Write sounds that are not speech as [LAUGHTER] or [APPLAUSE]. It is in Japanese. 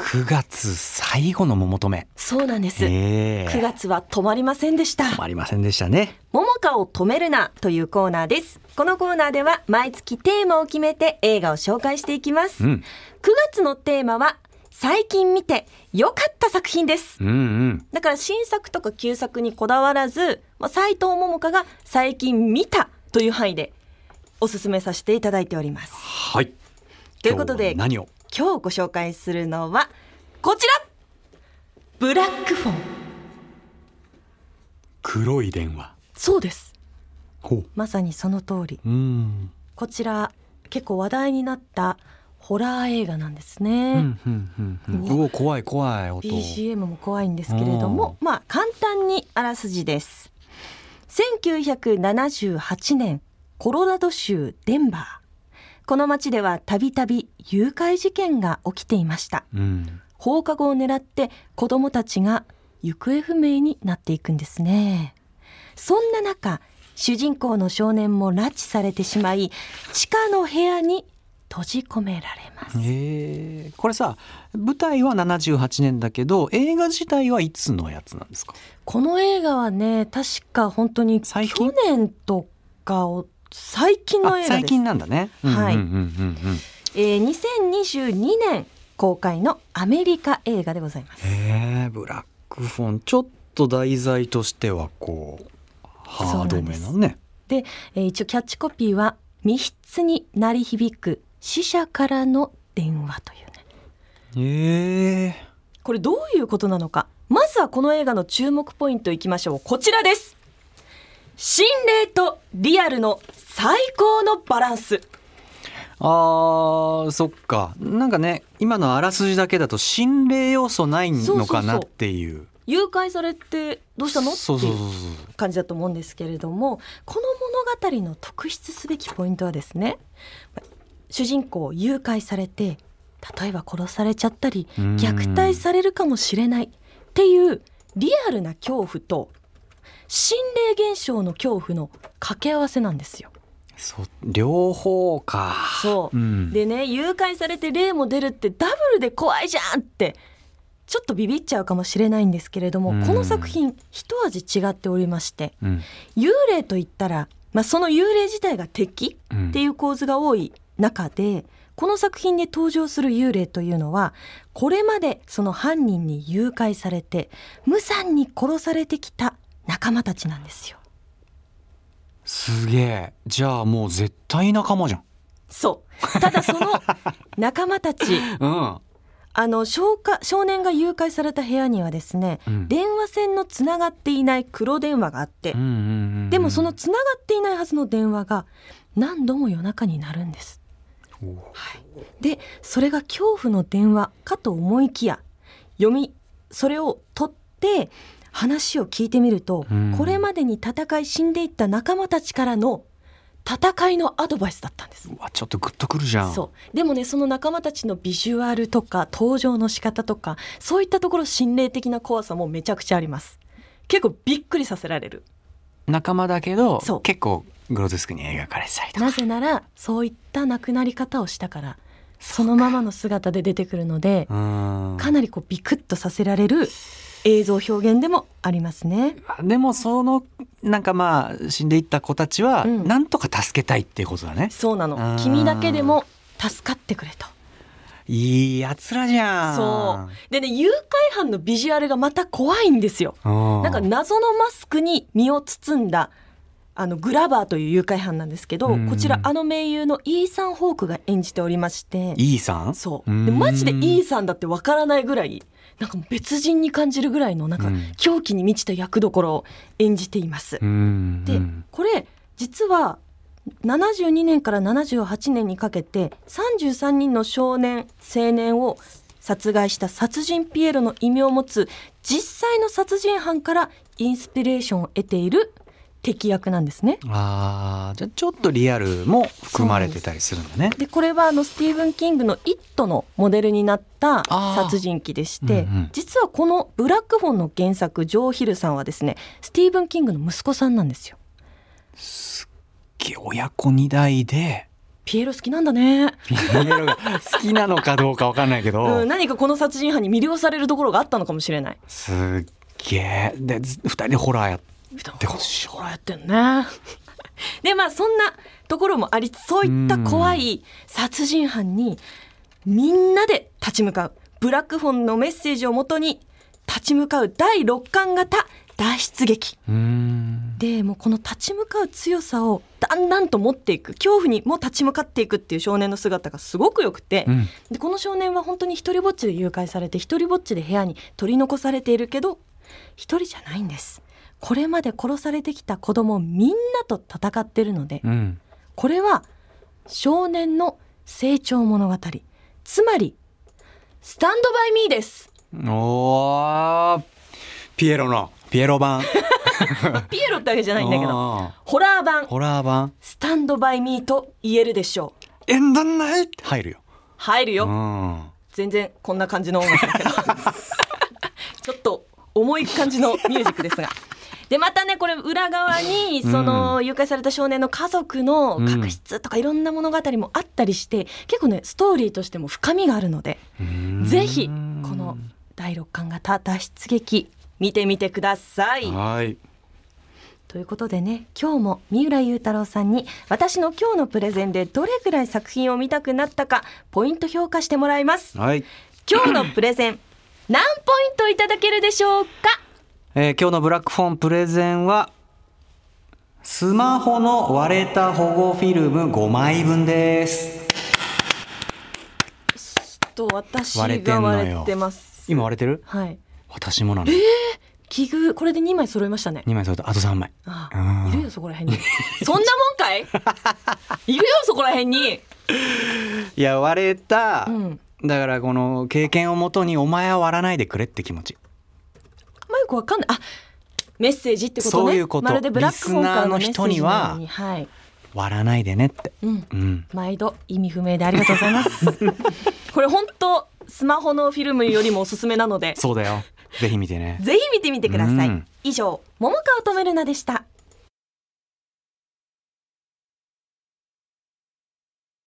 9月最後の桃止め。そうなんです、ええ。9月は止まりませんでした。止まりませんでしたね。桃花を止めるなというコーナーです。このコーナーでは毎月テーマを決めて映画を紹介していきます、うん。9月のテーマは最近見て良かった作品です。うんうん。だから新作とか旧作にこだわらず、まあ、斉藤桃香が最近見たという範囲でおすすめさせていただいております。はい。ということで何を？今日ご紹介するのはこちら!ブラックフォン。黒い電話。そうです。ほう。まさにその通り。うん。こちら結構話題になったホラー映画なんですうね、んうんうんうん。おー怖い怖い音。BGM も怖いんですけれどもまあ簡単にあらすじです。1978年コロラド州デンバーこの町ではたびたび誘拐事件が起きていました。うん。放課後を狙って子供たちが行方不明になっていくんですね。そんな中主人公の少年も拉致されてしまい地下の部屋に閉じ込められます。へえ。これさ舞台は78年だけど映画自体はいつのやつなんですか？この映画はね確か本当に去年とかを最近の映画です。あ最近なんだね。はい。うんうんうんうんえー2022年公開のアメリカ映画でございます。へえブラックフォンちょっと題材としてはこうハードめなねで、えー一応キャッチコピーは密室に鳴り響く死者からの電話というね。へえこれどういうことなのか。まずはこの映画の注目ポイントいきましょう。こちらです。心霊とリアルの最高のバランス。あーそっか。なんかね今のあらすじだけだと心霊要素ないのかなっていう。誘拐されてどうしたの？ってそうそうそういう感じだと思うんですけれどもこの物語の特筆すべきポイントはですね主人公誘拐されて例えば殺されちゃったりうん。虐待されるかもしれないっていうリアルな恐怖と心霊現象の恐怖の掛け合わせなんですよ。そう両方か。そう、ん。でね誘拐されて霊も出るってダブルで怖いじゃんってちょっとビビっちゃうかもしれないんですけれども、うん。この作品一味違っておりましてうん。幽霊といったら、まあ、その幽霊自体が敵うん。っていう構図が多い中でこの作品で登場する幽霊というのはこれまでその犯人に誘拐されて無残に殺されてきた仲間たちなんですよ。すげえ。じゃあもう絶対仲間じゃん。そう。ただその [LAUGHS] 仲間たちうん。あの少か少年が誘拐された部屋にはですね、うん。電話線のつながっていない黒電話があって、うんうんうんでもそのつながっていないはずの電話が何度も夜中になるんです。おうでそれが恐怖の電話かと思いきや読みそれを取って話を聞いてみると、うん。これまでに戦い死んでいった仲間たちからの戦いのアドバイスだったんです。うわちょっとグッとくるじゃん。そう。でもねその仲間たちのビジュアルとか登場の仕方とかそういったところ心霊的な怖さもめちゃくちゃあります。結構びっくりさせられる。仲間だけど結構グロテスクに描かれてたりとか。なぜならそういった亡くなり方をしたからそのままの姿で出てくるのでうん。かなりこうビクッとさせられる映像表現でもありますね。でもそのなんかまあ死んでいった子たちはうん。なんとか助けたいっていうことだね、そうなあのー。君だけでも助かってくれと。いいやつらじゃん。そう。でね誘拐犯のビジュアルがまた怖いんですよ。うん。なんか謎のマスクに身を包んだあのグラバーという誘拐犯なんですけど、うん。こちらあの名優のイーサン・ホークが演じておりまして。いいさんそう。うん。でマジでイーサンだってわからないぐらいなんか別人に感じるぐらいのなんかうん。狂気に満ちた役どころを演じています。うんでこれ実は72年から78年にかけて33人の少年青年を殺害した殺人ピエロの異名を持つ実際の殺人犯からインスピレーションを得ている敵役なんですね。あーじゃあちょっとリアルも含まれてたりするんだね。でこれはあのスティーブン・キングの「イット!」のモデルになった殺人鬼でして、うんうん。実はこの「ブラックフォン」の原作ジョー・ヒルさんはですねスティーブン・キングの息子さんなんですよ。親子二代で。ピエロ好きなんだね、ピエロが好きなのかどうかわかんないけど、うん、何かこの殺人犯に魅了されるところがあったのかもしれない。すっげえでず二人でホラーやってことでしょほらやってんね。[LAUGHS] でまあそんなところもありそういった怖い殺人犯にみんなで立ち向かうブラックフォンのメッセージをもとに立ち向かう第六感型脱出劇。でもうこの立ち向かう強さをだんだんと持っていく。恐怖にも立ち向かっていくっていう少年の姿がすごくよくて、うん。でこの少年は本当に一人ぼっちで誘拐されて一人ぼっちで部屋に取り残されているけど一人じゃないんですこれまで殺されてきた子供みんなと戦ってるのでうん。これは少年の成長物語。つまりスタンドバイミーです。おー。ピエロのピエロ版。[LAUGHS] ピエロってわけじゃないんだけどあホラー版。ーホラー版。スタンドバイミーと言えるでしょう。エンドナイト入るよ。入るよ、うん。全然こんな感じの音楽 [LAUGHS] ちょっと重い感じのミュージックですが。でまたねこれ裏側にその誘拐された少年の家族の確執とかいろんな物語もあったりして結構ねストーリーとしても深みがあるのでぜひこの第六感型脱出劇見てみてください。はい。ということでね今日も三浦雄太郎さんに私の今日のプレゼンでどれぐらい作品を見たくなったかポイント評価してもらいます。はい、今日のプレゼン何ポイントいただけるでしょうか？えー今日のブラックフォンプレゼンはスマホの割れた保護フィルム5枚分です。と私が割れてます。今割れてる？はい。私もなの器具これで2枚揃いましたね。2枚それとあと3枚。いるよそこら辺に。そんなもんかい？[LAUGHS] いるよそこら辺に。いや割れた、うん。だからこの経験をもとにお前は割らないでくれって気持ちくわかんない。あメッセージってことね。そういうこと。まるでブラックフォンからのメッセーの人に。ははい。割らないでねって。うん。うん毎度意味不明でありがとうございます。[LAUGHS] これ本当スマホのフィルムよりもおすすめなので。そうだよ。ぜひ見てね。ぜひ見てみてください、うん。以上桃川とめるなでした